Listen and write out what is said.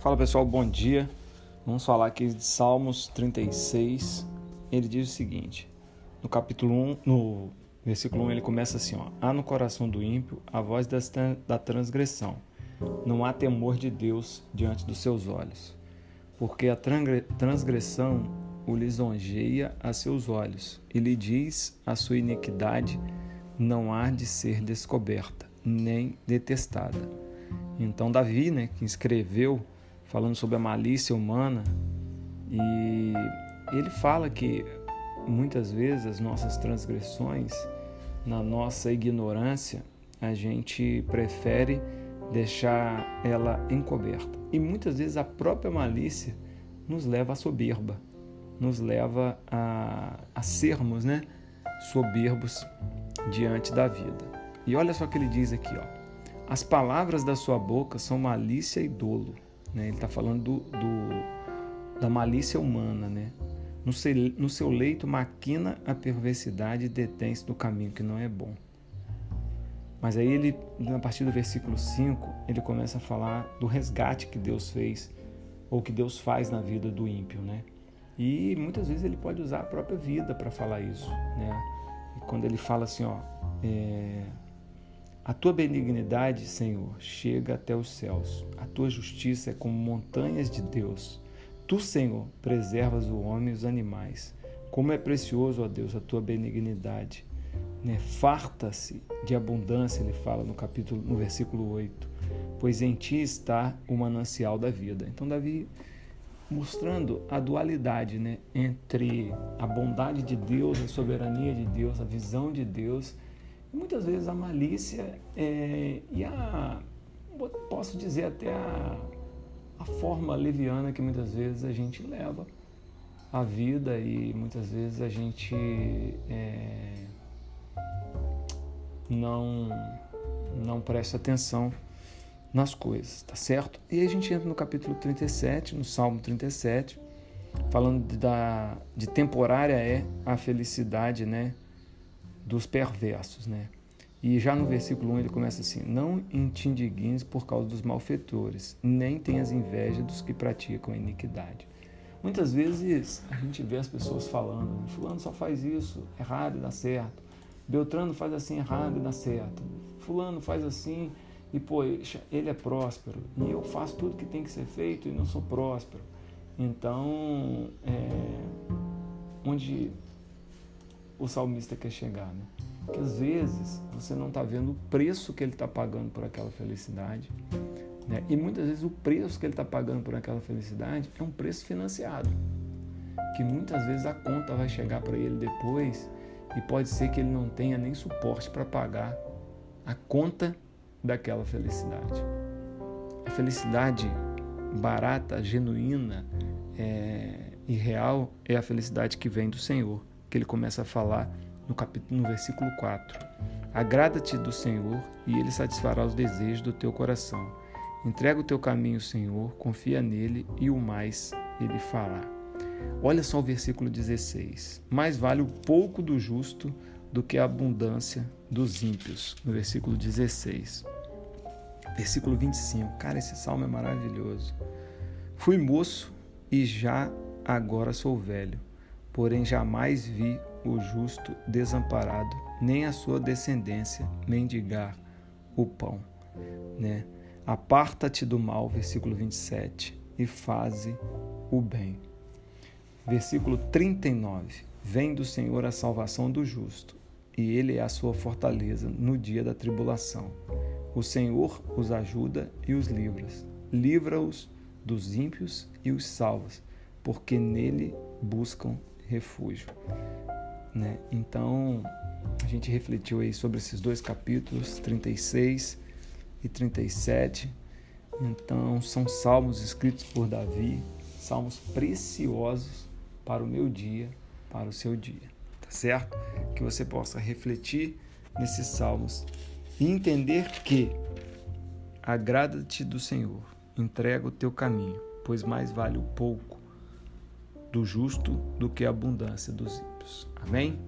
Fala pessoal, bom dia. Vamos falar aqui de Salmos 36. Ele diz o seguinte: no capítulo 1, no versículo 1, ele começa assim: ó, Há no coração do ímpio a voz da transgressão. Não há temor de Deus diante dos seus olhos, porque a transgressão o lisonjeia a seus olhos, e lhe diz a sua iniquidade não há de ser descoberta, nem detestada. Então Davi, né, que escreveu falando sobre a malícia humana, e ele fala que muitas vezes as nossas transgressões, na nossa ignorância, a gente prefere deixar ela encoberta. E muitas vezes a própria malícia nos leva à soberba, nos leva a, a sermos né, soberbos diante da vida. E olha só o que ele diz aqui, ó. As palavras da sua boca são malícia e dolo. Né? Ele está falando do, do, da malícia humana. Né? No, seu, no seu leito maquina a perversidade e detém-se do caminho que não é bom. Mas aí ele, a partir do versículo 5, ele começa a falar do resgate que Deus fez, ou que Deus faz na vida do ímpio, né? E muitas vezes ele pode usar a própria vida para falar isso, né? E quando ele fala assim, ó, é, a tua benignidade, Senhor, chega até os céus. A tua justiça é como montanhas de Deus. Tu, Senhor, preservas o homem e os animais. Como é precioso, ó Deus, a tua benignidade. Né? Farta-se de abundância, ele fala no capítulo, no versículo 8, pois em ti está o manancial da vida. Então Davi mostrando a dualidade né, entre a bondade de Deus, a soberania de Deus, a visão de Deus muitas vezes a malícia é, e a, posso dizer até a, a forma leviana que muitas vezes a gente leva a vida e muitas vezes a gente é, não, não presta atenção nas coisas, tá certo? E a gente entra no capítulo 37, no Salmo 37, falando da, de temporária é a felicidade, né? Dos perversos, né? E já no versículo 1 ele começa assim: Não te por causa dos malfeitores, nem tenhas inveja dos que praticam iniquidade. Muitas vezes a gente vê as pessoas falando: Fulano só faz isso, errado e dá certo. Beltrano faz assim, errado e dá certo. Fulano faz assim e, pô, ele é próspero. E eu faço tudo que tem que ser feito e não sou próspero. Então, é, onde o salmista quer chegar, né? Que às vezes você não está vendo o preço que ele está pagando por aquela felicidade, né? E muitas vezes o preço que ele está pagando por aquela felicidade é um preço financiado, que muitas vezes a conta vai chegar para ele depois e pode ser que ele não tenha nem suporte para pagar a conta daquela felicidade. A felicidade barata, genuína é, e real é a felicidade que vem do Senhor que ele começa a falar no capítulo no versículo 4. Agrada-te do Senhor e ele satisfará os desejos do teu coração. Entrega o teu caminho, Senhor, confia nele e o mais ele fará. Olha só o versículo 16. Mais vale o pouco do justo do que a abundância dos ímpios. No versículo 16. Versículo 25. Cara, esse salmo é maravilhoso. Fui moço e já agora sou velho porém jamais vi o justo desamparado, nem a sua descendência mendigar o pão. Né? Aparta-te do mal, versículo 27, e faze o bem. Versículo 39. Vem do Senhor a salvação do justo, e ele é a sua fortaleza no dia da tribulação. O Senhor os ajuda e os livra. Livra-os dos ímpios e os salva, porque nele buscam refúgio. Né? Então, a gente refletiu aí sobre esses dois capítulos, 36 e 37. Então, são salmos escritos por Davi, salmos preciosos para o meu dia, para o seu dia. Tá certo? Que você possa refletir nesses salmos e entender que agrada-te do Senhor, entrega o teu caminho, pois mais vale o pouco do justo do que a abundância dos ímpios. Amém?